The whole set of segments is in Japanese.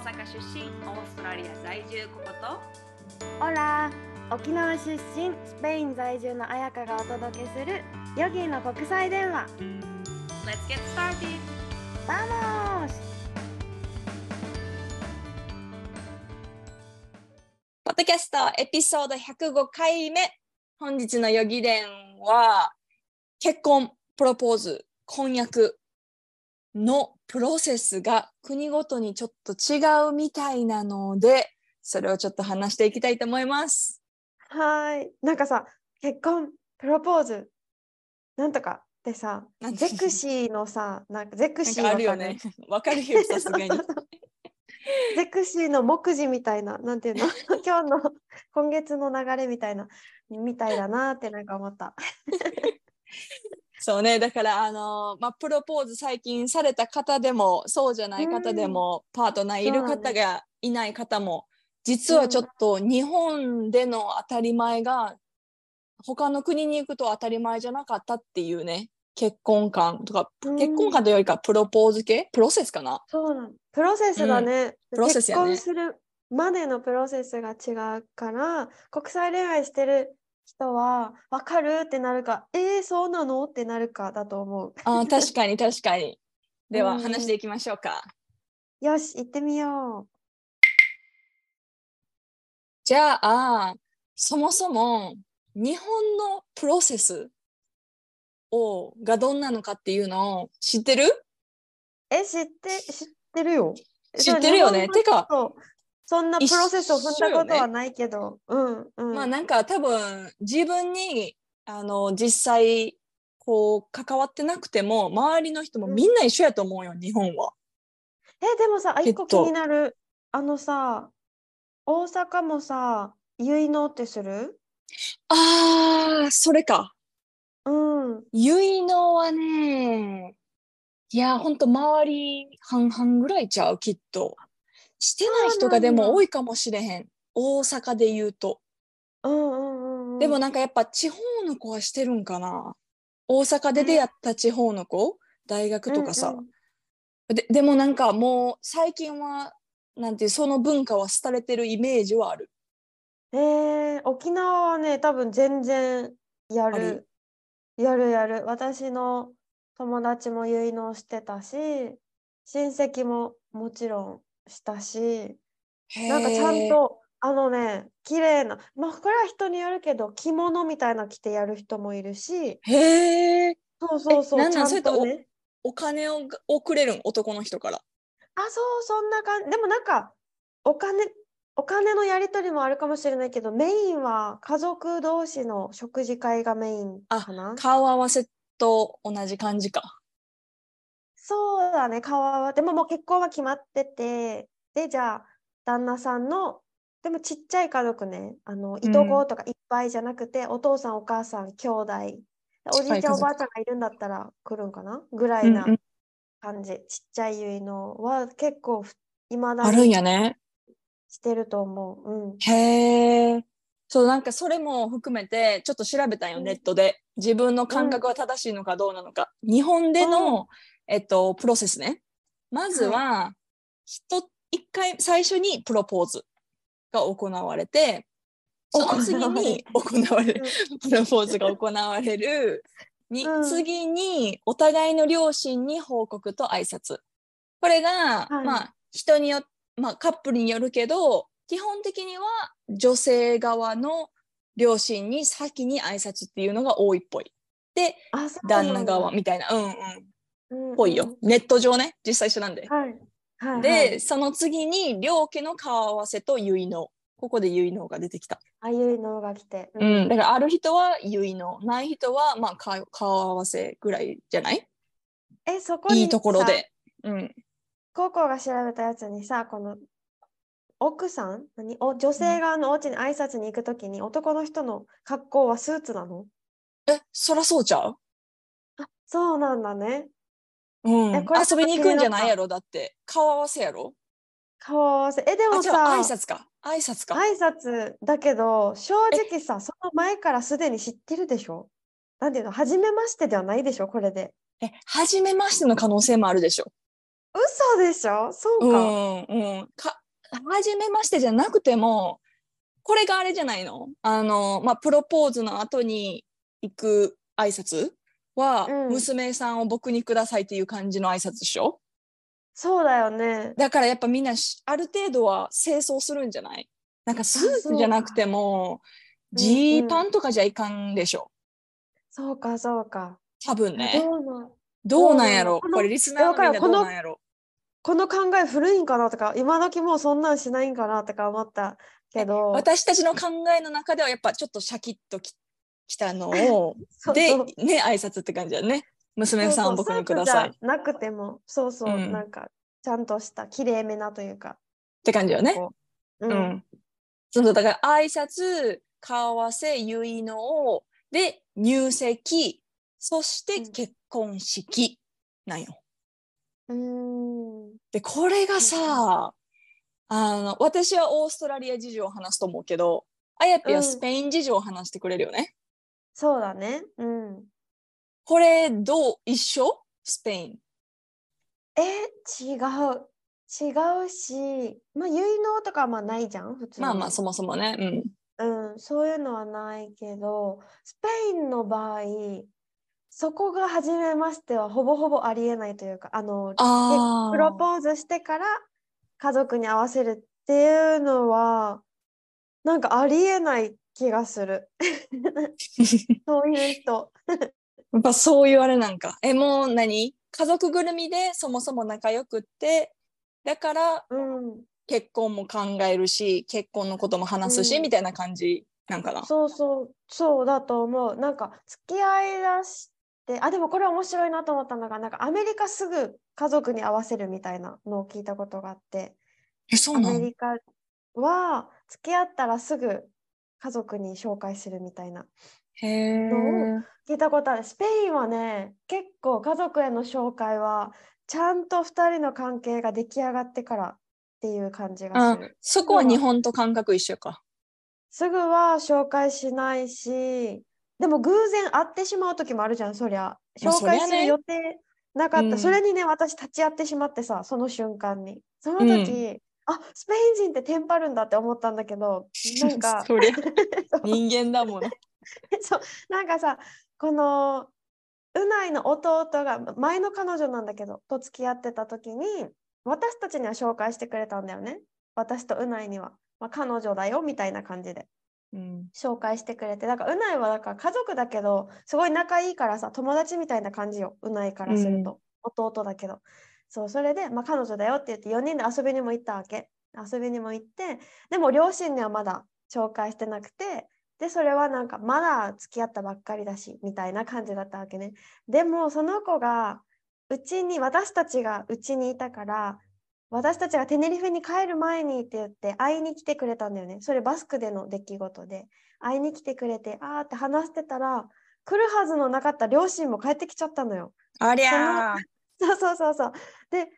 阪出身オーストラリア在住ココと？ Hola 沖縄出身スペイン在住の彩香がお届けするヨギの国際電話。Let's get started! Vamos ポッドキャストエピソード105回目。本日の予議伝は結婚プロポーズ婚約のプロセスが国ごとにちょっと違うみたいなのでそれをちょっと話していきたいと思います。はーいなんかさ結婚プロポーズなんとかってさゼクシーのさなんかゼクシーかあるよね。わかるよさすがに。ゼクシーの目次みたいな、なんていうの？今日の今月の流れみたいな、みたいだなってなんか思った。そうね。だからあのまあプロポーズ最近された方でもそうじゃない方でも、パートナーいる方がいない方も、実はちょっと日本での当たり前が他の国に行くと当たり前じゃなかったっていうね結婚観とか、うん。結婚観というよりかプロポーズ系？プロセスかな？そうなの。プロセスだね。プロセスやね。結婚するまでのプロセスが違うから、国際恋愛してる人は、わかる？ってなるか、えー、そうなの？ってなるかだと思う。あー 確かに確かに。ではうん。話していきましょうか、よし、行ってみよじゃあそもそも日本のプロセスをがどんなのかっていうのを知ってる？う。え、知って、知ってるよ。知ってるよね。てかそんなプロセスを踏んだことはないけど、うんうん。まあなんか多分自分にあの実際こう関わってなくても周りの人もみんな一緒やと思うよ、日本は。え、でもさ、一個気になる。あのさ、大阪もさ、結納ってする？あーそれか。うん。結納はねいやほんと周り半々ぐらいちゃうきっと。してない人がでも多いかもしれへん大阪で言うと。うんうんうんうん。でもなんかやっぱ地方の子はしてるんかな大阪で出会った地方の子大学とかさ、うんうんででもなんかもう最近はなんていうその文化は廃れてるイメージはある。えー、沖縄はね、多分全然やる？やるやる。私の友達も結納してたし、親戚ももちろんしたし、なんかちゃんと、あのね、綺麗な、まあこれは人によるけど、着物みたいなの着てやる人もいるし、へえ。そうそうそう、なんなんちゃんとね。お金ををくれるん？男の人から。あ、そう、そんな感じ。でもなんか、お金、お金のやり取りもあるかもしれないけど、メインは家族同士の食事会がメインあかな。顔合わせと同じ感じか。そうだね、顔は。でももう結婚は決まってて、で、じゃあ、旦那さんの、でもちっちゃい家族ね、あの、いとことかいっぱいじゃなくて、お父さん、お母さん、兄弟、おじいちゃん、おばあちゃんがいるんだったら来るんかな？ぐらいなうんうん。感じ。ちっちゃい結納は結構ふ、いまだあるんにやね。してると思う。うん。へえ。そうなんかそれも含めてちょっと調べたんよ、うん。ネットで。自分の感覚は正しいのかどうなのか、日本での、えっと、プロセスね。まずは、一一回最初にプロポーズが行われてその次に行われる。プロポーズが行われる。に、うん。次にお互いの両親に報告と挨拶。これが、はい。まあ人によっまあカップルによるけど基本的には女性側の両親に先に挨拶っていうのが多いっぽい。で旦那側みたいな。うんうんうんぽいよ、ネット上ね実際一緒なんで。はい。はいはで、い。その次に両家の顔合わせと結納ここで結納が出てきた。あゆいのが来て。う。ん、だからある人は結納ない人はまあ顔顔合わせぐらいじゃない？え、そこにいいところさ、で。うん、ココが調べたやつにさ、この奥さん、何？お女性側のお家に挨拶に行くときに男の人の格好はスーツなの？えそらそうちゃう、あ、そうなんだね。うん、えこれ遊びに行くんじゃない？やろ？だって。顔合わせやろ？顔合わせ。え、であもさ、じゃあ挨拶か。挨拶か。挨拶だけど、正直さ、その前からすでに知ってるでしょ？なんていうの、初めましてではないでしょ？これで。え、初めましての可能性もあるでしょ。嘘でしょ？そううか。んうん。か、初めましてじゃなくても、これがあれじゃないの？あの、まあ、プロポーズの後に行く挨拶？は、うん娘さんを僕にくださいっていう感じの挨拶でしょ？そうだよね。だからやっぱみんなしある程度は清掃するんじゃない？なんかスーツじゃなくても、ジーパンとかじゃいかんでしょ？そうか、そうか。多分ね。どうなんどうなんやろ？これリスナーのみんなどうなんやろ？この考え古いんかなとか、今時もうそんなんしないんかなとか思ったけど。私たちの考えの中ではやっぱちょっとシャキッとききたのを でね挨拶って感じだね。娘さんを僕にください。なくても、そうそう、うん。なんか、ちゃんとした、綺麗めなというか。て感じよね。こううん。ん、そうそうだから挨拶顔合わせ結納で入籍そしてうん。結婚式なんよ。うーん。でこれがさあの私はオーストラリア事情を話すと思うけどあやぴはスペイン事情を話してくれるよね、そうだね。うん。これどう？一緒？スペイン？え、違う。違うし、まあ、結納とかはまあないじゃん、普通に。まあまあそもそもねうんうん、そういうのはないけど、スペインの場合、そこが初めましてはほぼほぼありえないというか、あの、あプロポーズしてから家族に合わせるっていうのは、なんかありえない気がする。そういう人。やっぱそういうあれなんか。え、もう何？家族ぐるみでそもそも仲良くって、だからうん。結婚も考えるし、結婚のことも話すし、うんみたいな感じなんかな。そうそう、そうだと思う。なんか付き合いだして、あ、でもこれ面白いなと思ったのが、なんかアメリカすぐ家族に合わせるみたいなのを聞いたことがあって、え、そアうなんメリカは付き合ったらすぐ家族に紹介するみたいな。へえ。聞いたことある。スペインはね、結構家族への紹介は、ちゃんと2人の関係が出来上がってからっていう感じがあする。そこは日本と感覚一緒か。すぐは紹介しないし、でも偶然会ってしまう時もあるじゃん、そりゃ。まあ紹介する予定なかった。うんそれにね、私立ち会ってしまってさ、その瞬間に。その時、あ、スペイン人ってテンパるんだって思ったんだけど、なんか、そ 人間だもの。そう。なんかさこのうないの弟が前の彼女なんだけどと付き合ってた時に私たちには紹介してくれたんだよね。私とうないには、まあ、彼女だよみたいな感じで。うん。紹介してくれて。だからうないはだから家族だけどすごい仲いいからさ友達みたいな感じよ。うないからすると、弟だけどそうそれで、まあ、彼女だよって言って4人で遊びにも行ったわけ。遊びにも行ってでも両親にはまだ紹介してなくてでそれはなんかまだ付き合ったばっかりだしみたいな感じだったわけね。でもその子がうちに私たちがうちにいたから私たちがテネリフェに帰る前にって言って会いに来てくれたんだよね。それバスクでの出来事で。会いに来てくれてあーって話してたら来るはずのなかった両親も帰ってきちゃったのよ。ありゃー。そうそうそうそう。で、えー、っ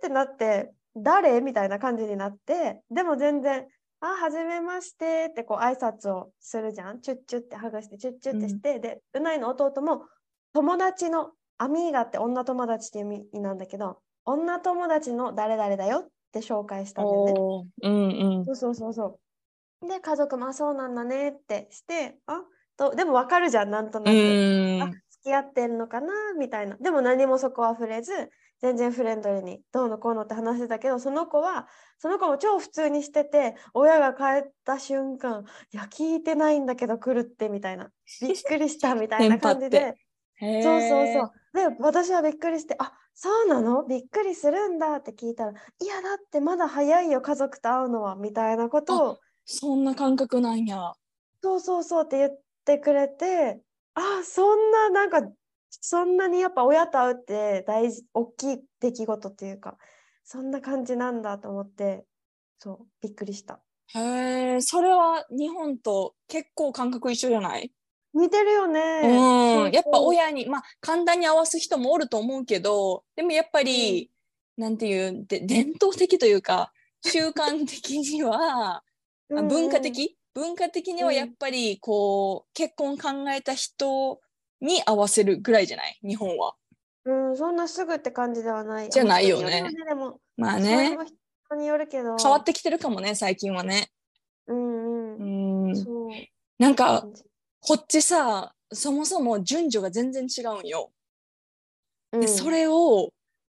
てなって、誰？みたいな感じになって、でも全然、あ、はじめましてってこう挨拶をするじゃん。チュッチュって剥がして、チュッチュってして、で、うないの弟も友達の、アミーガって女友達っていう意味なんだけど、女友達の誰々だよって紹介したんだよね。うんうん。そうそうそうそう。で、家族もあそうなんだねってして、あと、でもわかるじゃん、なんとなうく。き合ってんのかな？みたいな。でも何もそこは触れず、全然フレンドリーにどうのこうのって話してたけど、その子は、その子も超普通にしてて、親が帰った瞬間、いや、聞いてないんだけど来るってみたいな。びっくりしたみたいな 感じで。そうそうそう。で、私はびっくりして、あそうなの？びっくりするんだって聞いたら、いや、だってまだ早いよ、家族と会うのは、みたいなことを、そんな感覚なんや。そうそうそうって言ってくれて、あ、そんな、なんか、そんなにやっぱ親と会うって大事、大きい出来事っていうか、そんな感じなんだと思って、そう、びっくりした。へえ、それは日本と結構感覚一緒じゃない？似てるよね。うん、やっぱ親に、まあ簡単に合わす人もおると思うけど、でもやっぱり、なんていう、で伝統的というか、習慣的には、あうん。文化的、文化的にはやっぱりこう、結婚考えた人に合わせるぐらいじゃない？日本は。うん、そんなすぐって感じではない。じゃないよねでも、まあねも人によるけど。変わってきてるかもね最近はねうんううん。んそう。なんかこっちさそもそも順序が全然違うんようん、でそれを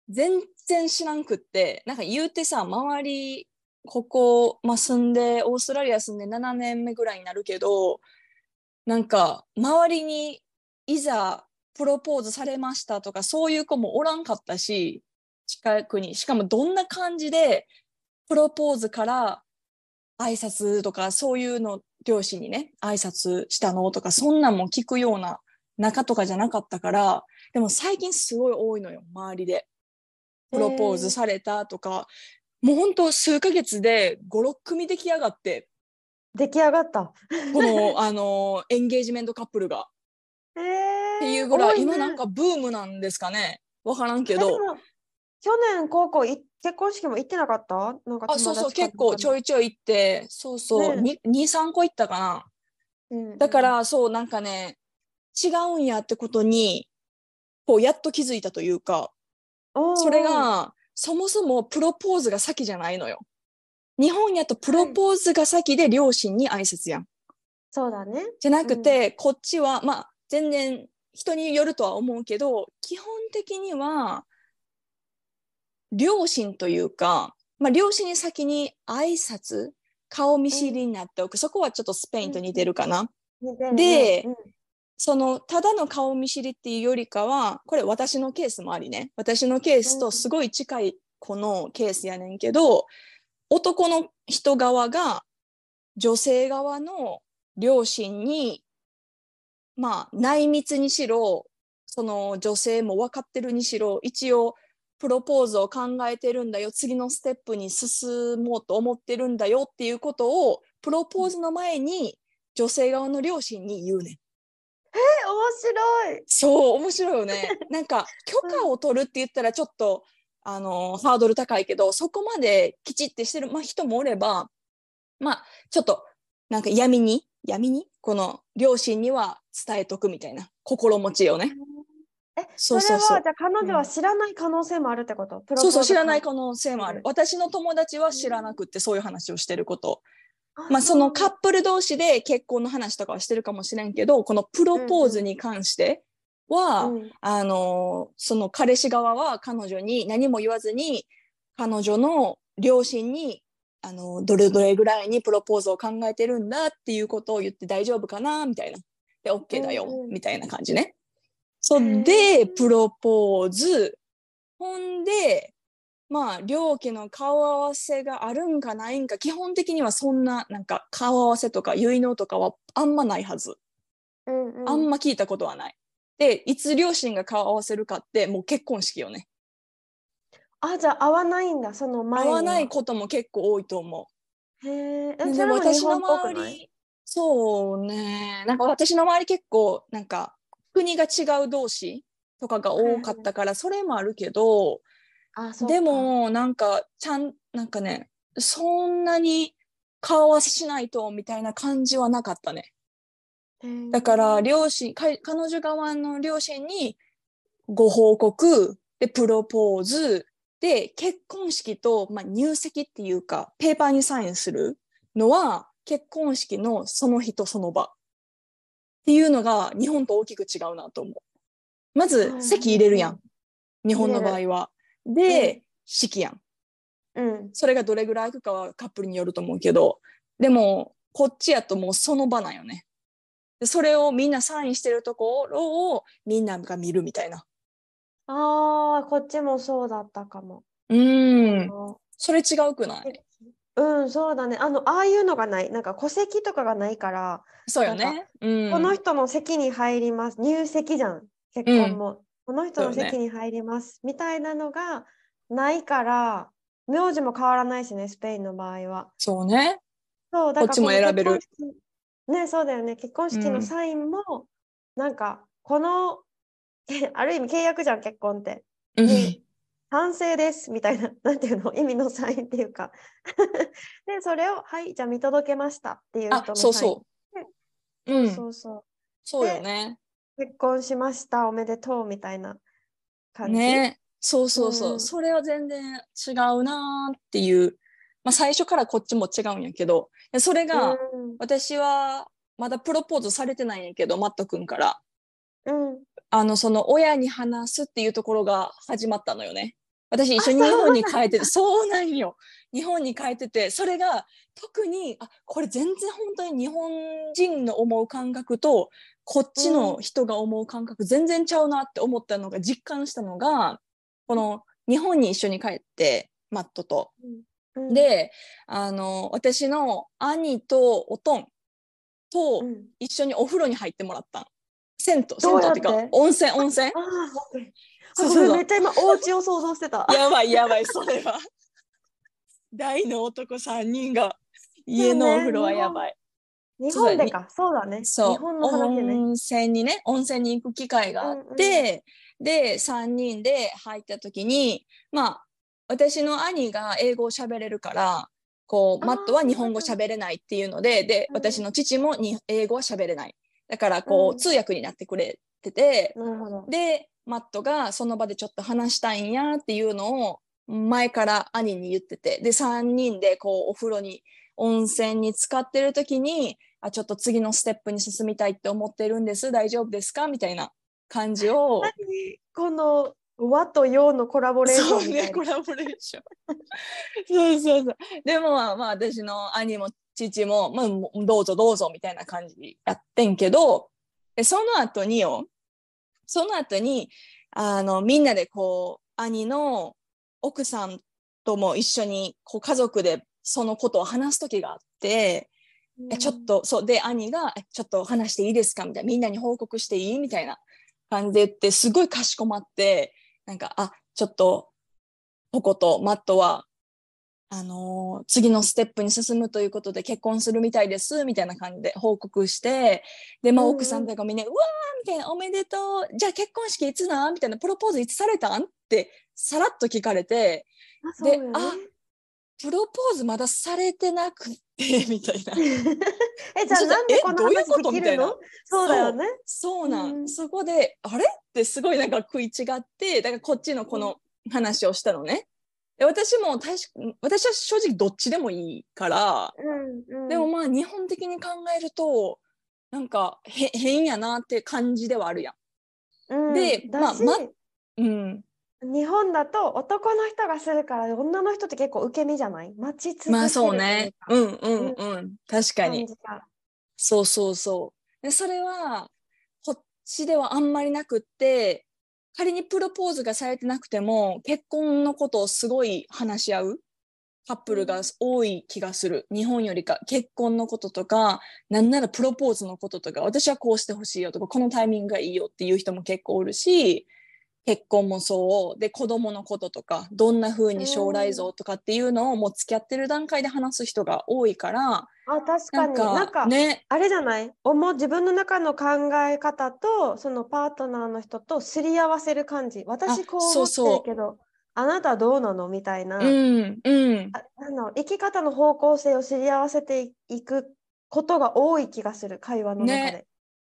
全然知らんくってなんか言うてさ周りここ、まあ、住んでオーストラリア住んで7年目ぐらいになるけどなんか周りにいざプロポーズされましたとかそういう子もおらんかったし近くにしかもどんな感じでプロポーズから挨拶とかそういうの両親にね挨拶したのとかそんなんも聞くような仲とかじゃなかったからでも最近すごい多いのよ周りで。プロポーズされたとか、もうほんと数ヶ月で56組出来上がって。出来上がった。この あのエンゲージメントカップルが。えー、っていうぐらい、多ね。今なんかブームなんですかね。わからんけど。去年高校い結婚式も行ってなかった？なんかあそうそう結構ちょい、いちょい行って。そうそう、ね23個行ったかな。うんだか、らそうなんかね違うんやってことにこうやっと気づいたというか。それがそもそもプロポーズが先じゃないのよ。日本やとプロポーズが先で両親に挨拶やん。そうだね。じゃなくて、こっちはまあ全然人によるとは思うけど基本的には両親というか、まあ、両親に先に挨拶顔見知りになっておく、そこはちょっとスペインと似てるかな。うんそのただの顔見知りっていうよりかはこれ私のケースもありね私のケースとすごい近い子のケースやねんけど男の人側が女性側の両親にまあ内密にしろその女性も分かってるにしろ一応プロポーズを考えてるんだよ次のステップに進もうと思ってるんだよっていうことをプロポーズの前に女性側の両親に言うねん。え面白い。そう面白いよね。なんか許可を取るって言ったらちょっとあのハードル高いけどそこまできちってしてる、まあ、人もおればまあちょっとなんか闇に闇に？この両親には伝えとくみたいな心持ちよね。え、そそうれそうそうはじゃあ彼女は知らない可能性もあるってこと、プロポーズそうそう知らない可能性もあるうん。私の友達は知らなくってそういう話をしてること。あまあそのカッうプル同士で結婚の話とかはしてるかもしれんけどこのプロポーズに関しては、うんあのその彼氏側は彼女に何も言わずに彼女の両親にあのどれどれぐらいにプロポーズを考えてるんだっていうことを言って大丈夫かなみたいな。で OK だよ、うんうん。みたいな感じね。そでプロポーズ。ほんでまあ両家の顔合わせがあるんかないんか基本的にはそんななんか顔合わせとか結納とかはあんまないはず。うんうん、あんま聞いたことはない。で、いつ両親が顔合わせるかって、もう結婚式よね。あ、じゃあ合わないんだ、その前。合わないことも結構多いと思へえ。でも日私の周り、そうね、なんか私の周り結構、なんか国が違う同士とかが多かったから、それもあるけど、あ、そうかで、も、なんか、ちゃん、なんかね、そんなに顔合わせしないとみたいな感じはなかったね。だから両親か彼女側の両親にご報告でプロポーズで結婚式と、まあ、入籍っていうかペーパーにサインするのは結婚式のその日とその場っていうのが日本と大きく違うなと思う。まず席入れるやん日本の場合は。で、うん式やん。うん。それがどれぐらいいくかはカップルによると思うけどでもこっちやともうその場なんよねでそれをみんなサインしてるところをみんなが見るみたいなああ、こっちもそうだったかも。うんあそれ違うくない？うん、そうだね。あの、ああいうのがない。なんか戸籍とかがないから、そうよねうんこの人の席に入ります。入籍じゃん。結婚も。この人の席に入ります。みたいなのがないから、名字も変わらないしね、スペインの場合は。そうねそう、だからこっちも選べるね、そうだよね。結婚式うんのサインも、なんか、この、ある意味契約じゃん、結婚って。うんね賛成ですみたいな、なんていうの、意味のサインっていうか。で、それを、はい、じゃあ見届けましたっていう人あのサイン。そうそううんそうそう。そうよね結婚しました、おめでとうみたいな。感じ？ね。そうそうそう、うん。それは全然違うなーっていう、まあ、最初からこっちも違うんやけど。でそれが、うん。私はまだプロポーズされてないんやけどマット君から。うん、あのその親に話すっていうところが始まったのよね。私一緒に日本に帰っててそうなんよ。日本に帰っててそれが特にあこれ全然本当に日本人の思う感覚とこっちの人が思う感覚全然ちゃうなって思ったのが実感したのがこの日本に一緒に帰ってマットと。うん、であの私の兄とおとんとうん、一緒にお風呂に入ってもらったん。銭湯銭湯っていうか温泉温泉そうそうそう。ごめっちゃ今お家を想像してた。やばいやばいそれは。大の男3人が家のお風呂はやばい、日本でか、そうだね。そう。日本の話ね。温泉にね温泉に行く機会があって、で3人で入った時にまあ私の兄が英語を喋れるからこうマットは日本語喋れないっていうのででうん。私の父もに英語は喋れない。だからこう、うん。通訳になってくれてて。でマットがその場でちょっと話したいんやっていうのを前から兄に言ってて。で3人でこうお風呂に温泉に浸かってる時にあちょっと次のステップに進みたいって思ってるんです。大丈夫ですかみたいな感じを。何この和と洋のコラボレーシそうョンみたいな。ねコラボレーション。そうそうそう。でもまあまあ私の兄も父も、まあ、どうぞどうぞみたいな感じやってんけど。でその後によその後にあのみんなでこう兄の奥さんとも一緒にこう家族でそのことを話す時があって、えちょっとそうで兄がえ「ちょっと話していいですか?」みたいな「みんなに報告していい?」みたいな感じで言ってすごいかしこまってなんかあちょっとポコとマットはあのー次のステップに進むということで結婚するみたいですみたいな感じで報告してで、まあ、奥さんとかみんな「うわー!」みたいな「おめでとうじゃあ結婚式いつなん?」みたいな「プロポーズいつされたん?」ってさらっと聞かれてあであプロポーズまだされてなくってみたいな えじゃあなんでこのえどういうこ話できとみたいなるのそうだよね。そうなん、うんそこであれ？ってすごいなんか食い違ってだからこっちのこの話をしたのね。で私も確か私は正直どっちでもいいから、うんうん、でもまあ日本的に考えるとなんかへ変やなって感じではあるやうん、でまあん。うん、日本だと男の人がするから女の人って結構受け身じゃない？待ち続けるまあそうね。うとんうんうん。確かに。そうそうそう。でそれはこっちではあんまりなくって仮にプロポーズがされてなくても結婚のことをすごい話し合うカップルが多い気がする、日本よりか結婚のこととかなんならプロポーズのこととか私はこうしてほしいよとかこのタイミングがいいよっていう人も結構おるし結婚もそう。で子供のこととかどんな風に将来像とかっていうのをもう付き合ってる段階で話す人が多いからあ確かに。なんかね。あれじゃない？思う自分の中の考え方とそのパートナーの人とすり合わせる感じ。私こう思ってそうそう。るけどあなたはどうなの？みたいな、うんうん。ああの生き方の方向性をすり合わせていくことが多い気がする。会話の中で。ね。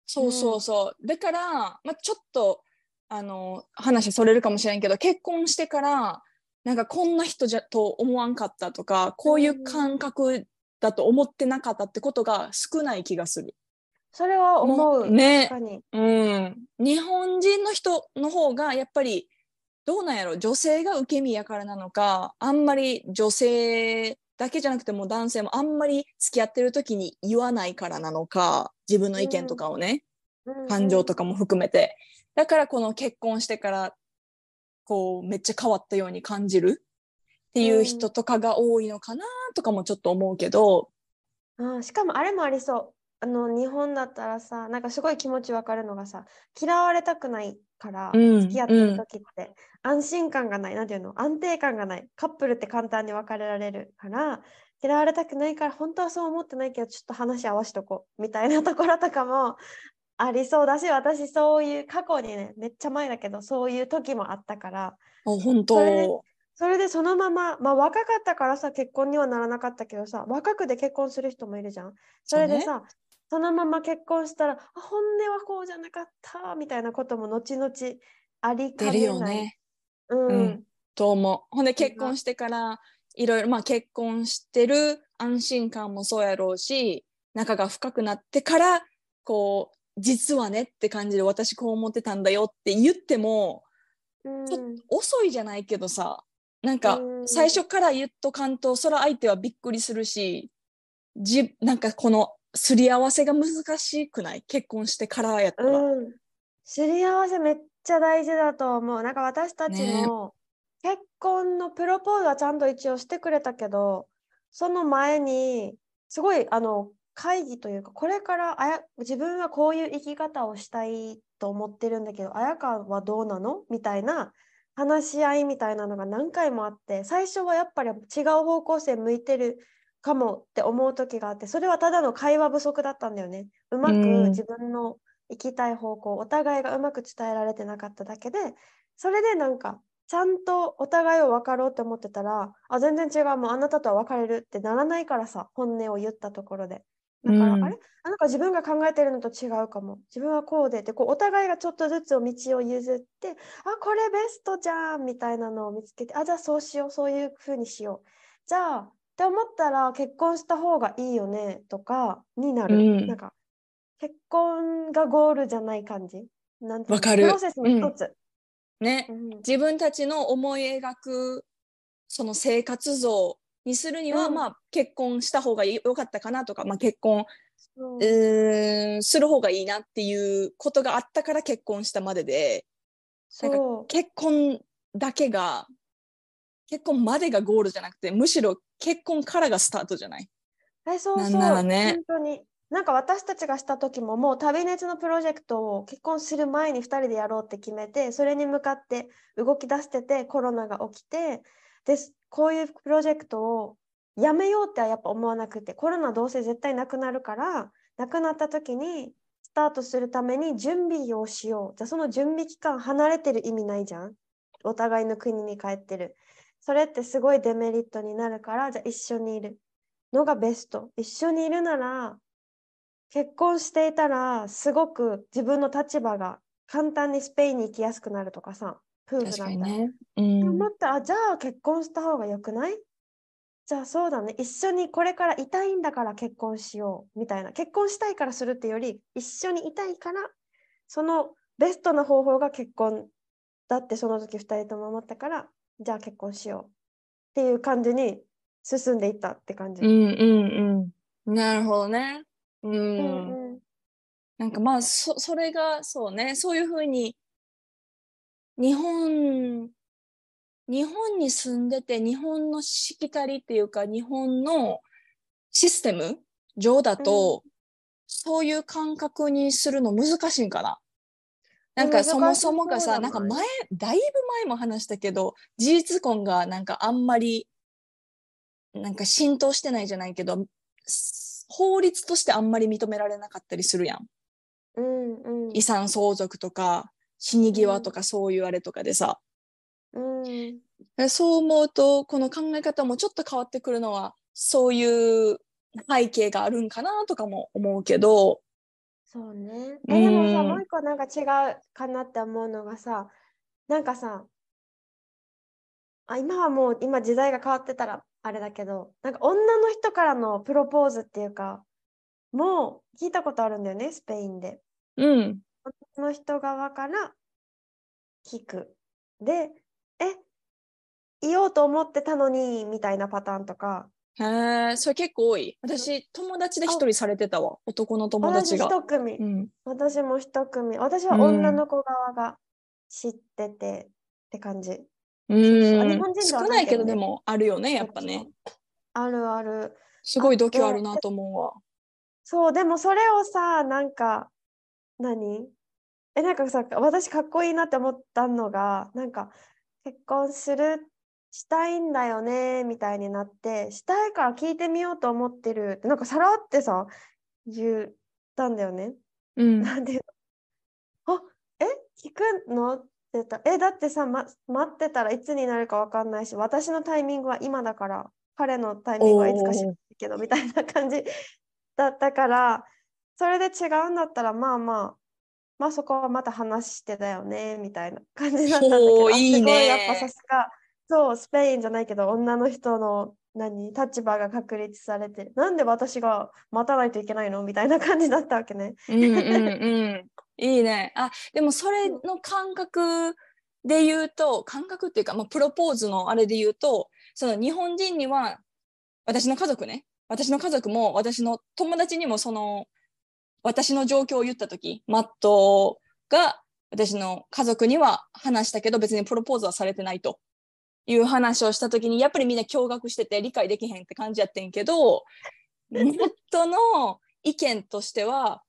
そうそうそう。だから、まあ、ちょっとあの話それるかもしれんけど結婚してからなんかこんな人じゃと思わんかったとかこういう感覚だと思ってなかったってことが少ない気がする。それは思もう。うね。うん、日本人の人の方がやっぱりどうなんやろ女性が受け身やからなのかあんまり女性だけじゃなくても男性もあんまり付き合ってる時に言わないからなのか自分の意見とかをね、感情とか。かも含めてだからこの結婚してからこうめっちゃ変わったように感じるっていう人とかが多いのかなとかもちょっと思うけど、あしかもあれもありそう。あの日本だったらさなんかすごい気持ちわかるのがさ嫌われたくないからうん付き合ってる時って安心感がない、なんていうの？安定感がない。カップルって簡単に別れられるから嫌われたくないから本当はそう思ってないけどちょっと話合わしとこうみたいなところとかもありそうだし私そういう過去にねめっちゃ前だけどそういう時もあったからあ本それ当それでそのまままあ若かったからさ結婚にはならなかったけどさ若くで結婚する人もいるじゃん。それでさそのまま結婚したらあ本音はこうじゃなかったみたいなことも後々ありかねない。よね。うん、うん。と思う。ほんで結婚してからいろいろまあ結婚してる安心感もそうやろうし仲が深くなってからこう実はねって感じで私こう思ってたんだよって言ってもうん。遅いじゃないけどさなんかうん。最初から言っとかんとそら相手はびっくりするしじなんかこのすり合わせが難しくない？結婚してからやったら。うん、すり合わせめっちゃ大事だと思う。なんか私たちね。も結婚のプロポーズはちゃんと一応してくれたけど、その前にすごいあの会議というか、これからあや自分はこういう生き方をしたいと思ってるんだけど、綾香はどうなの？みたいな話し合いみたいなのが何回もあって、最初はやっぱり違う方向性向いてるかもって思う時があって、それはただの会話不足だったんだよね。うまくうん自分の行きたい方向、お互いがうまく伝えられてなかっただけで、それでなんか、ちゃんとお互いを分かろうって思ってたら、あ、全然違う、もうあなたとは別れるってならないからさ、本音を言ったところで。だから、うんあれ？あなんか自分が考えてるのと違うかも。自分はこうでって、こうお互いがちょっとずつ道を譲って、あ、これベストじゃんみたいなのを見つけて、あ、じゃあそうしよう、そういう風にしよう。じゃあ、って思ったら結婚した方がいいよねとかになる。うんなんか、結婚がゴールじゃない感じ？なんてかるプロセスの一つ。ね、うん自分たちの思い描くその生活像にするには、うん。まあ結婚した方がよかったかなとか、まあ、結婚そう。んする方がいいなっていうことがあったから結婚したまででなんか結婚だけが結婚までがゴールじゃなくてむしろ結婚からがスタートじゃない？えそうそう、ならね。本当に。なんか私たちがした時ももう旅熱のプロジェクトを結婚する前に2人でやろうって決めてそれに向かって動き出しててコロナが起きてですこういうプロジェクトをやめようってはやっぱ思わなくてコロナどうせ絶対なくなるからなくなった時にスタートするために準備をしよう。じゃあその準備期間離れてる意味ないじゃん。お互いの国に帰ってる。それってすごいデメリットになるからじゃあ一緒にいる。のがベスト。一緒にいるなら、結婚していたら、すごく自分の立場が簡単にスペインに行きやすくなるとかさ、夫婦だ確ったら。かにね。うん思っあじゃあ結婚した方がよくない？じゃあそうだね。一緒にこれからいたいんだから結婚しよう。みたいな。結婚したいからするってより、一緒にいたいから、そのベストな方法が結婚だってその時2人とも思ったから、じゃあ結婚しよう。っていう感じに進んでいったって感じ。うんうんうん。なるほどね。うん。うんうんなんかまあそそれがそうねそういうふうに日本日本に住んでて日本のしきたりっていうか日本のシステム上だと、そういう感覚にするの難しいんかな。なんかそもそもがさなんか前だいぶ前も話したけど事実婚がなんかあんまりなんか浸透してないじゃないけどす法律としてあんまり認められなかったりするやん。うんうん遺産相続とか死に際とかそういうあれとかでさ、うん。でそう思うとこの考え方もちょっと変わってくるのはそういう背景があるんかなとかも思うけど。そうね。うえ、でもさ、んもう一個なんか違うかなって思うのがさ、なんかさ、あ、今はもう今時代が変わってたらあれだけど、なんか女の人からのプロポーズっていうか、もう聞いたことあるんだよね、スペインで。うん女の人側から聞く。で、え、言おうと思ってたのに、みたいなパターンとか、へえそれ結構多い。私友達で一人されてたわ。男の友達私が。一組。う、ん、私も一組。私はうん。女の子側が知っててって感じ。うん。日本人で少はないけどでもあるよねやっぱね。あるある。すごい度胸あるなと思うわ。そう、でもそれをさ、なんか、何？え、なんかさ、私かっこいいなって思ったのが、なんか、結婚する、したいんだよね、みたいになって、したいから聞いてみようと思ってるって、なんかさらってさ、言ったんだよね。うん。なんで、あ、え、聞くの？って言った。ら、え、だってさ、ま、待ってたらいつになるかわかんないし、私のタイミングは今だから、彼のタイミングはいつか知らないけど、みたいな感じだったから、それで違うんだったら、まあまあ、まあそこはまた話してたよねみたいな感じだったんだけどいいすごいやっねぱさすがそうスペインじゃないけど女の人の何立場が確立されてなんで私が待たないといけないのみたいな感じだったわけね。うんうんうん。いいね。あ、でもそれの感覚で言うと、感覚っていうか、まあ、プロポーズのあれで言うと、その日本人には、私の家族ね、私の家族も私の友達にもその、私の状況を言った時マットが私の家族には話したけど、別にプロポーズはされてないと。いう話をした時にやっぱりみんな驚愕してて理解できへんって感じやってんけどネットの意見としては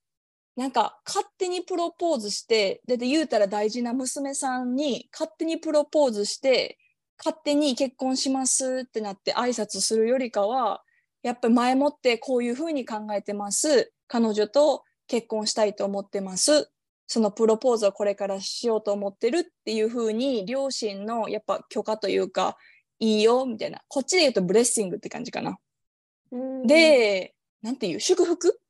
なんか勝手にプロポーズしてでで言うたら大事な娘さんに勝手にプロポーズして勝手に結婚しますってなって挨拶するよりかはやっぱり前もってこういうふうに考えてます。彼女と結婚したいと思ってます。そのプロポーズをこれからしようと思ってるっていうふうに両親のやっぱ許可というかいいよみたいな。こっちで言うと blessing って感じかな。うん、で、なんていう祝福？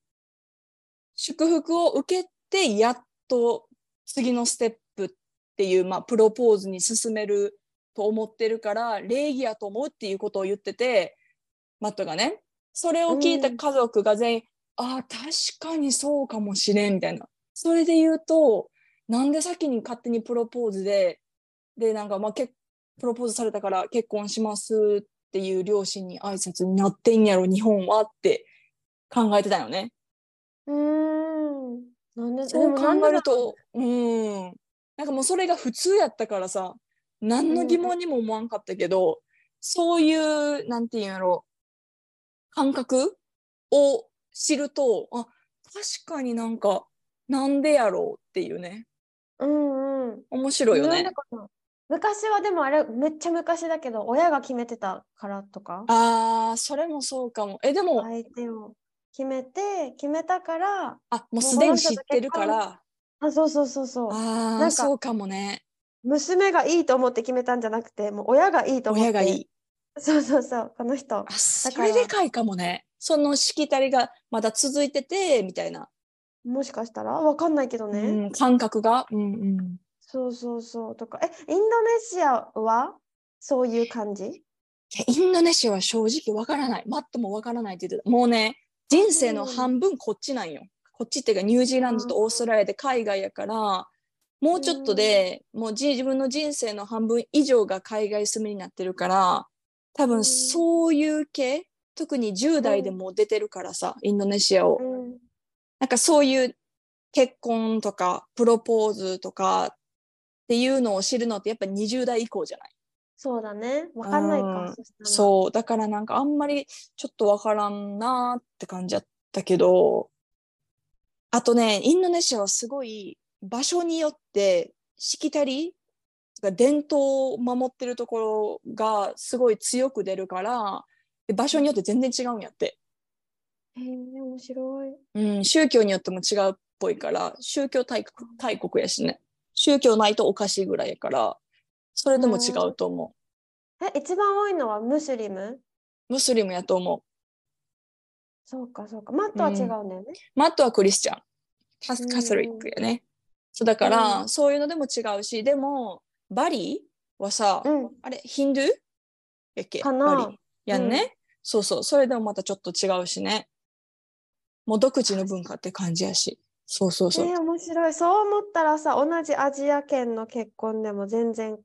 祝福を受けてやっと次のステップっていう、まあ、プロポーズに進めると思ってるから礼儀やと思うっていうことを言っててマットがねそれを聞いた家族が全員、ああ確かにそうかもしれんみたいな。それで言うとなんで先に勝手にプロポーズででなんかまあけプロポーズされたから結婚しますっていう両親に挨拶になってんやろ日本はって考えてたよね。うーん。なんでそう考えるとうん。なんかもうそれが普通やったからさ何の疑問にも思わんかったけど、そういうなんていうんやろ感覚を知るとあ確かになんかなんでやろうっていうね。うんうん。面白いよね。昔はでもあれめっちゃ昔だけど親が決めてたからとか。あーそれもそうかも。えでも、相手を決めて決めたからあもうすでに知ってるから。あそうそうそうそう。ああそうかもね。娘がいいと思って決めたんじゃなくてもう親がいいと思って。親がいい。そうそうそうこの人。あそれでかいかもね。そのしきたりがまだ続いててみたいな、もしかしたら？わかんないけどね、うん、感覚が。うんうん。そうそうそう。とか。えインドネシアは？そういう感じ？インドネシアは正直わからない。マットもわからないって言ってた。もうね、人生の半分こっちなんよ。こっちっていうかニュージーランドとオーストラリアで海外やから、もうちょっとで、もうじ自分の人生の半分以上が海外住みになってるから、多分うん。そういう系、特に10代でもう出てるからさ、インドネシアを。うん。なんかそういう結婚とかプロポーズとかっていうのを知るのってやっぱ20代以降じゃない？そうだね。わかんないうん。かそうだからなんかあんまりちょっとわからんなーって感じだったけどあとねインドネシアはすごい場所によってしきたり伝統を守ってるところがすごい強く出るからで場所によって全然違うんやって。へえ面白い。うん、宗教によっても違うっぽいから宗教大国大国やしね。宗教ないとおかしいぐらいやからそれでも違うと思え一番多いのはムスリム？うムスリムやと思う。そうかそうか。マットは違うんだよね、マットはクリスチャン。カうんスカトリックやね。そうだから、うん。そういうのでも違うしでもバリはさ、うん。あれヒンドゥー？やっけ？かな。バリ。やんね、うん。そうそう。それでもまたちょっと違うしね。もう独自の文化って感じやし。そうそうそう、えー面白い。そう思ったらさ同じアジア圏の結婚でも全然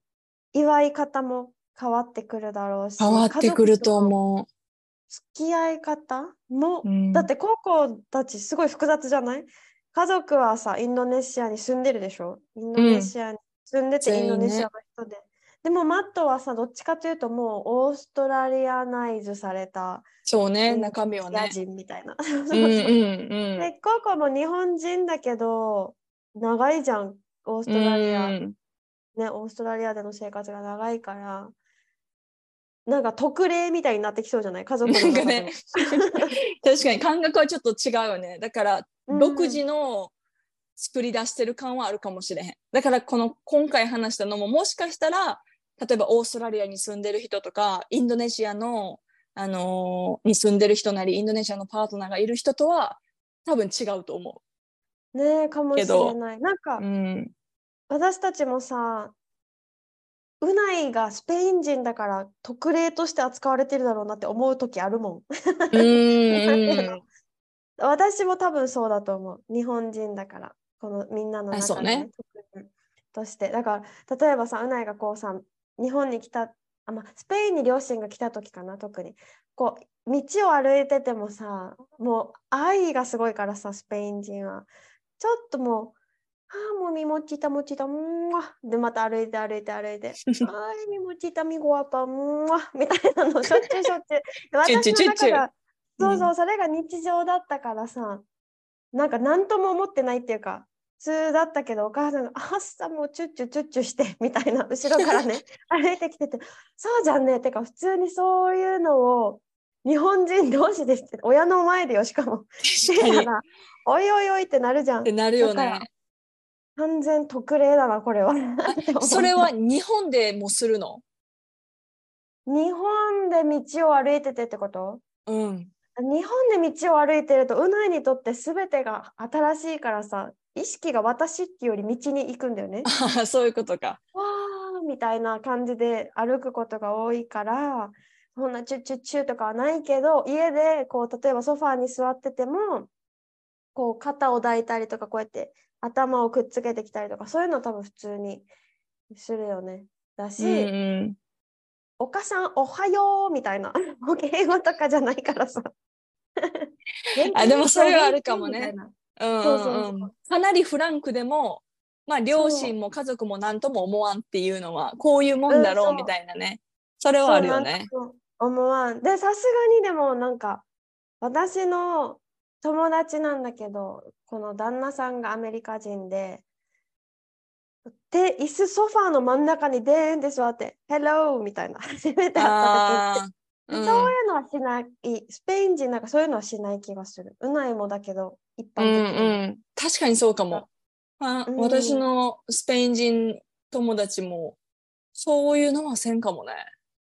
祝い方も変わってくるだろうし変わってくるとう。思付き合い方も、う、うん。だって高校たちすごい複雑じゃない？家族はさインドネシアに住んでるでしょ？インドネシアに住んでて、インドネシアの人ででもマットはさどっちかというともうオーストラリアナイズされたそうね、うん中身はアね。人みたいな。で、ココも日本人だけど、長いじゃん、オーストラリア。うんね、オーストラリアでの生活が長いから、なんか特例みたいになってきそうじゃない？家族のね 確かに感覚はちょっと違うよね。だから、うん独自の作り出してる感はあるかもしれへん。だからこの今回話したのももしかしたら例えばオーストラリアに住んでる人とかインドネシアの、あのーに住んでる人なりインドネシアのパートナーがいる人とは多分違うと思ねえかもしれない。なんか、うん。私たちもさ、うないがスペイン人だから特例として扱われてるだろうなって思う時あるもんうん。私も多分そうだと思う。日本人だから、このみんなのあそう中で、ね特例として。だから、例えばさ、うないがこうさ、日本に来た、あ、まあ、スペインに両親が来た時かな、特に。こう、道を歩いててもさ、もう愛がすごいからさ、スペイン人は。ちょっともう、ああ、もうみもちたもちた、うんわ。で、また歩いて歩いて歩いて。はい、みもちたみごわぱ、うんわ。みたいなの、しょっちゅうしょっちゅう。私の中がそうそうう、んそれが日常だったからさ、なんか何とも思ってないっていうか、普通だったけど、お母さんが、あっさ、もうチュッチュチュッチュして、みたいな、後ろからね、歩いてきてて、そうじゃんね、てか、普通にそういうのを、日本人同士でして、親の前でよ、しかも。確かに。っだから、おいおいおいってなるじゃんて。なるよね。完全特例だな、これは。それは日本でもするの？日本で道を歩いててってこと？うん。日本で道を歩いてるとうないにとって全てが新しいからさ意識が私っていうより道に行くんだよね。そういうことか。わーみたいな感じで歩くことが多いからそんなチュッチュッチュとかはないけど家でこう例えばソファーに座っててもこう肩を抱いたりとかこうやって頭をくっつけてきたりとかそういうの多分普通にするよね。だし、うんうん。お母さんおはようみたいな もう敬語とかじゃないからさ。あでもそれはあるかもねかなりフランクでも、まあ、両親も家族も何とも思わんっていうのはこういうもんだろうみたいなね、それはあるよね。思わん。で、さすがにでもなんか、私の友達なんだけど、この旦那さんがアメリカ人で、で、椅子ソファーの真ん中にでーんって座って、Hello! みたいな、初めて会った時。ああ、うん。そういうのはしない、スペイン人なんかそういうのはしない気がする。うないもだけど、一般うん的に。うん、確かにそうかも。あうん私のスペイン人友達もそういうのはせんかもね。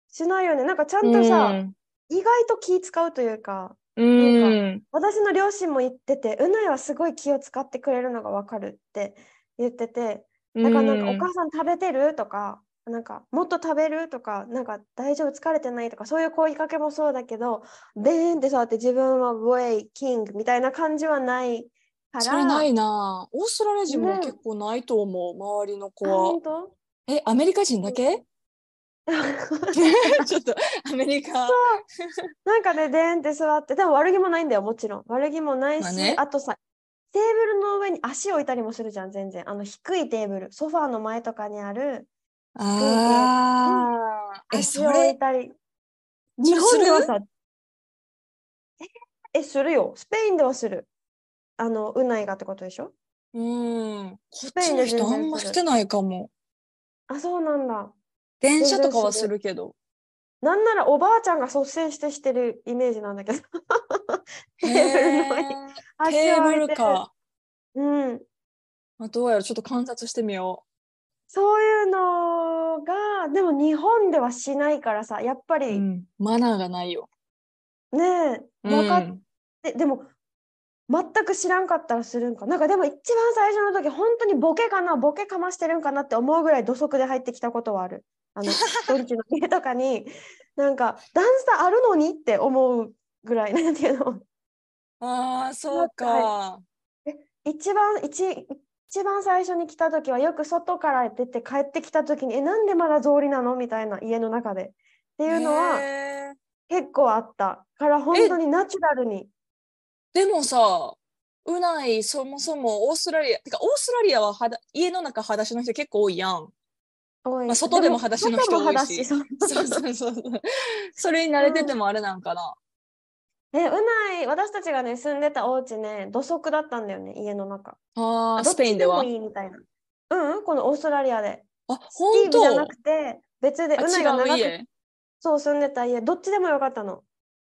しないよね。なんかちゃんとさ、うん意外と気使うというか、うん、私の両親も言ってて、うないはすごい気を使ってくれるのがわかるって言ってて、だからなんかお母さん食べてる？とか、なんかもっと食べるとか、なんか大丈夫疲れてないとか、そういう声かけもそうだけど、でーんって触って自分はウェイ、キングみたいな感じはないから。それないな。オーストラリア人もね結構ないと思う、周りの子はあ本。当？え、アメリカ人だけ？ちょっとアメリカ。なんかね、でーんって座って、でも悪気もないんだよ、もちろん。悪気もないし、まあねあとさ、テーブルの上に足置いたりもするじゃん、全然。あの低いテーブル、ソファーの前とかにあるああ、え、足を置いそれ、日本では？さ、え、えするよ。スペインではする。あの、うないがってことでしょ？うん、こっペインでちの人あんましてないかも。あ、そうなんだ。電車とかはするけど。なんならおばあちゃんが率先してしてるイメージなんだけど。テーブルのテーブ。ルか。うん。あどうやらちょっと観察してみよそういうのが、でも日本ではしないからさ、やっぱう。り、うん、マナーがないよ。ねえ、分かっうんて、でも、全く知らんかったらするんか。なんかでも一番最初の時、本当にボケかな、ボケかましてるんかなって思うぐらい土足で入ってきたことはある。あの、ドリチの家とかに、なんか、ダンスターあるのにって思うぐらい、なんていうの。ああ、そうか。一番、一、一番最初に来た時は、よく外から出て帰ってきた時に、え、なんでまだ草履なの？みたいな、家の中で。っていうのは結構あった。から、本当にナチュラルに。でもさ、うないそもそもオーストラリア、てかオーストラリアははだ家の中裸足の人結構多いやん。多いまあ外でも裸足の人多いしそ。それに慣れててもあれなんかな。え、うない、私たちがね、住んでたお家ね、土足だったんだよね、家の中。ああ、どっスペインでは？いいみたいな。うん、うん、このオーストラリアで。あ、ス本当じゃなくて、別で、あうないが違う長く家。そう住んでた家、どっちでもよかったの。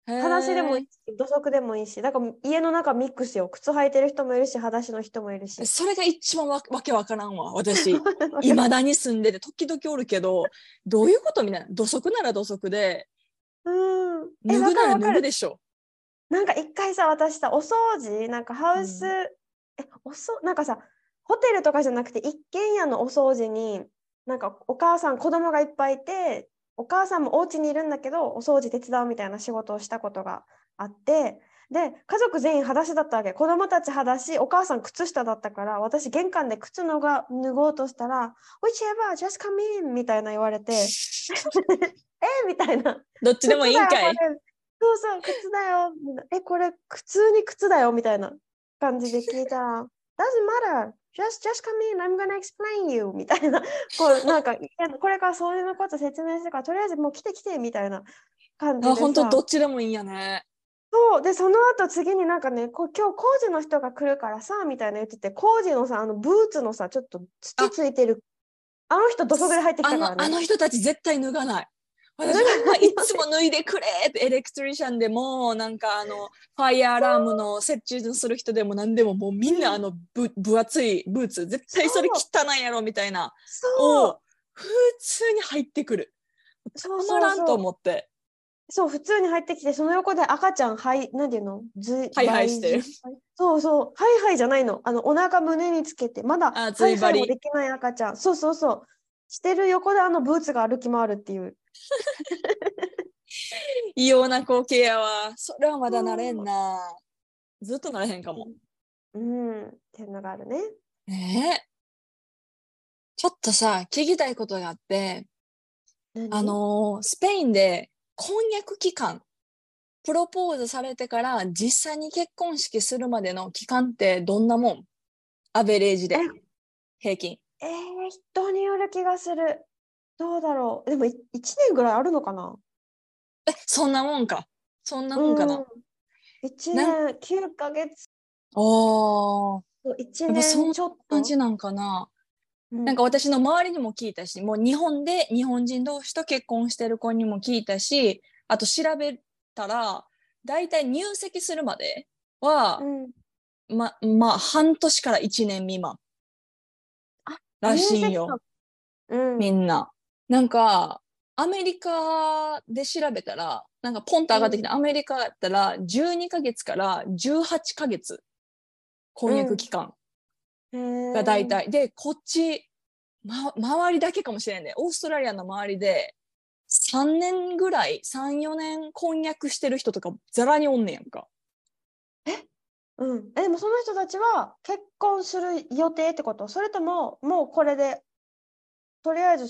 裸足でもいいし、土足でもいいし、だから家の中ミックスよ。靴履いてる人もいるし、裸足の人もいるし。それが一番わわけわからんわ、私。いまだに住んでて、時々おるけど、どういうことみたいな。土足なら土足で、うん。え、脱ぐなら脱わかるわかる。ぐでしょ。なんか一回さ、私さ、お掃除、なんかハウス、うえおそなんかさホテルとかじゃなくて一軒家のお掃除になんかお母さん子供がいっぱいいてお母さんもお家にいるんだけどお掃除手伝うみたいな仕事をしたことがあってで家族全員裸足だったわけ。子供たち裸足お母さん靴下だったから私玄関で靴のが脱ごうとしたら「Whichever, just come in」みたいな言われて。えみたいな。どっちでもいいんかいそうそう靴だよえこれ普通に靴だよみたいな感じで聞いたら Doesn't matter. Just just come in. I'm gonna explain you. みたいな。こうなんかこれからそういうこと説明するからとりあえずもう来て来てみたいな感じでさ。あ本当どっちでもいいんやね。そう。でその後次になんかねこ今日工事の人が来るからさみたいな言ってて工事のさあのブーツのさちょっと土ついてる。あの人土足で入ってきあたからね。のあの人たち絶対脱がない私脱がないつも脱いでくれって electrician でもなんかあの fire alarm の設置する人でも何でももうみんなあのぶ分厚いブーツ。絶対それ汚いやろみたいな。そう。を普通に入ってくる。たそうまらんと思って。そう普通に入ってきてその横で赤ちゃんはいなんていうの？ずハイハイしてる。そうそうハイハイじゃないの。あのお腹胸につけて。まだあハイハイもできない赤ちゃん。そうそうそう。してる横であのブーツが歩き回るっていう異様な光景やわ。それはまだなれんな。ずっとなれへんかも。うん。っていうのがあるね。ねえ。ちょっとさ聞きたいことがあって何？あのースペインで婚約期間プロポーズされてから実際に結婚式するまでの期間ってどんなもん？アベレージでえ平均。えー、人による気がするどうだろう。でもい1年ぐらいあるのかな？えそんなもんか。そんなもんかな、うん、1な年9ヶ月。おー。1やっぱそん年ちょっと。感じなんかな、うん。なんか私の周りにも聞いたしもう日本で日本人同士と結婚してる子にも聞いたしあと調べたら大体入籍するまでは、うん。ままあ半年から1年未満。あらしいよ。うん、みんな。なんかアメリカで調べたらなんかポンと上がってきた、アメリカだったら12ヶ月から18ヶ月婚約期間がが大体、でこっち、ま、周りだけかもしれんね。オーストラリアの周りで3年ぐらい34年婚約してる人とかざらにおんねやんか。うん、えでもその人たちは結婚する予定ってこと？それとももうこれでとりあえず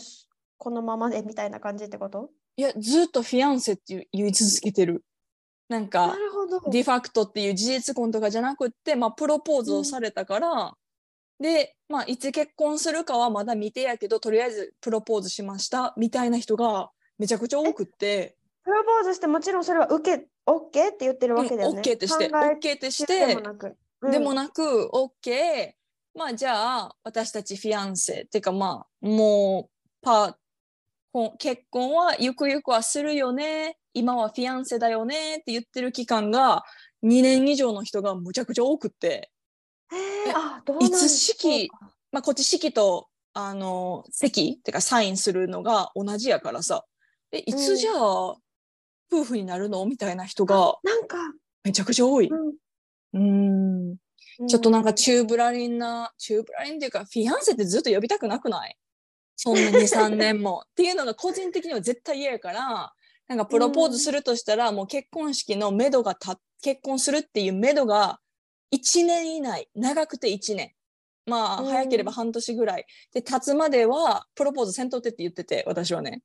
このままでみたいな感じってこと？いやずっとフィアンセって言い続けてる。なんかなるほど。 de facto っていう事実婚とかじゃなくって、まあ、プロポーズをされたから、で、まあ、いつ結婚するかはまだ未定やけどとりあえずプロポーズしましたみたいな人がめちゃくちゃ多くって、プロポーズしてもちろんそれは受け OK って言ってるわけだよね。OK ってして OK ってし中でてもなく。でもななく OK まあじゃあ私たちフィアンセっていうかまあもうパこ結婚はゆくゆくはするよね。今はフィアンセだよねって言ってる期間が2年以上の人がむちゃくちゃ多くって。いつ式まあ、こっち式とあの席ってかサインするのが同じやからさ。えいつじゃあ、夫婦になるのみたいな人がなんか、めちゃくちゃ多い。うん。うん。ちょっとなんか中ブラリンな中ブラリンっていうかフィアンセってずっと呼びたくなくない？そんな23年も。っていうのが個人的には絶対嫌やからなんかプロポーズするとしたら、もう結婚式のめどがた結婚するっていうめどが1年以内長くて1年。まあうん。早ければ半年ぐらい。で経つまではプロポーズせんとってって言ってて私はね。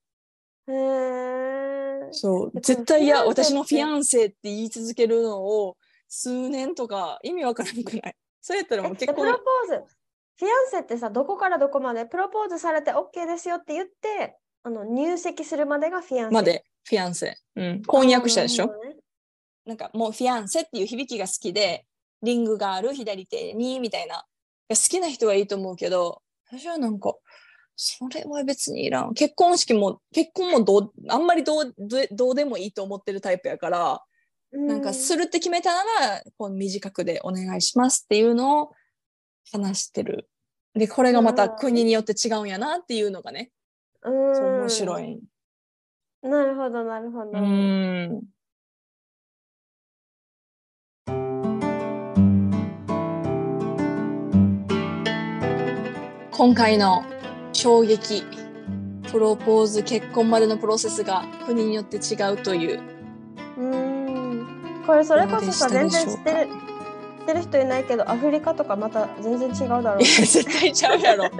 へー。そう。で絶対嫌。私のフィアンセって言い続けるのを数年とか意味わからなくない。そうやったらもう結婚。プロポーズフィアンセってさどこからどこまでプロポーズされて OK ですよって言ってあの入籍するまでがフィアンセ。までフィアンセ、うん、婚約したでしょ？なんかもうフィアンセっていう響きが好きでリングがある左手にみたいな好きな人はいいと思うけど私はなんかそれは別にいらん。結婚式も結婚もどうあんまりどうどうどうでもいいと思ってるタイプやから、なんかするって決めたならこう短くでお願いしますっていうのを話してる。でこれがまた国によって違うんやなっていうのがね、うん。面白い。なるほどなるほど、うん今回の衝撃プロポーズ結婚までのプロセスが国によって違うという。うーん。これそれこそさ全然知ってる知ってる人いないけどアフリカとかまた全然違うだろう。絶対ちゃうやろ。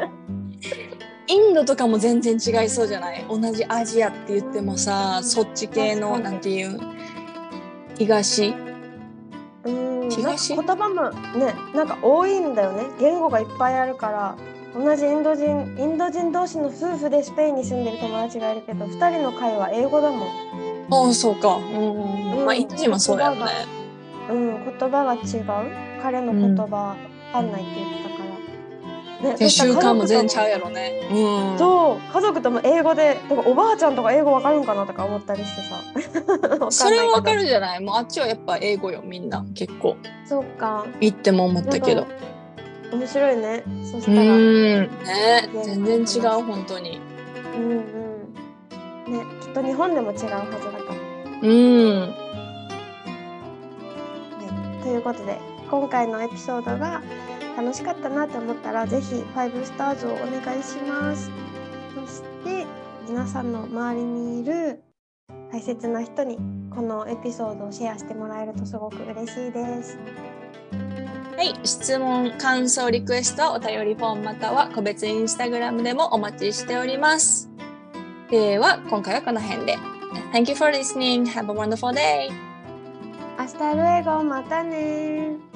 インドとかも全然違いそうじゃない？同じアジアって言ってもさそっち系のなんていう？東？うん東？言葉もねなんか多いんだよね。言語がいっぱいあるから同じインド人インド人同士の夫婦でスペインに住んでる友達がいるけど2人の会話英語だもん。ああそうか。うん。うんうん。まあインド人はそうやよねうん言葉が違う？彼の言葉わかんないって言ってたから、ねで習慣も全然ちゃうやろろね。うん。そう家族とも英語でとかおばあちゃんとか英語わかるんかなとか思ったりしてさ。それはわかるじゃない？もうあっちはやっぱ英語よみんな。結構。そうか。言っても思ったけど。面白いね。そしうたら。うん。んね。全然違う本当に。うんねきっと日本でも違うはずだから。うん。ね、ということで今回のエピソードが楽しかったなと思ったらぜひ5スターズをお願いしますそして皆さんの周りにいる大切な人にこのエピソードをシェアしてもらえるとすごく嬉しいですはい、質問、感想、リクエスト、お便りフォームまたは個別インスタグラムでもお待ちしております。では、今回はこの辺で。Thank you for listening. Have a wonderful day. 明日ルエゴまたね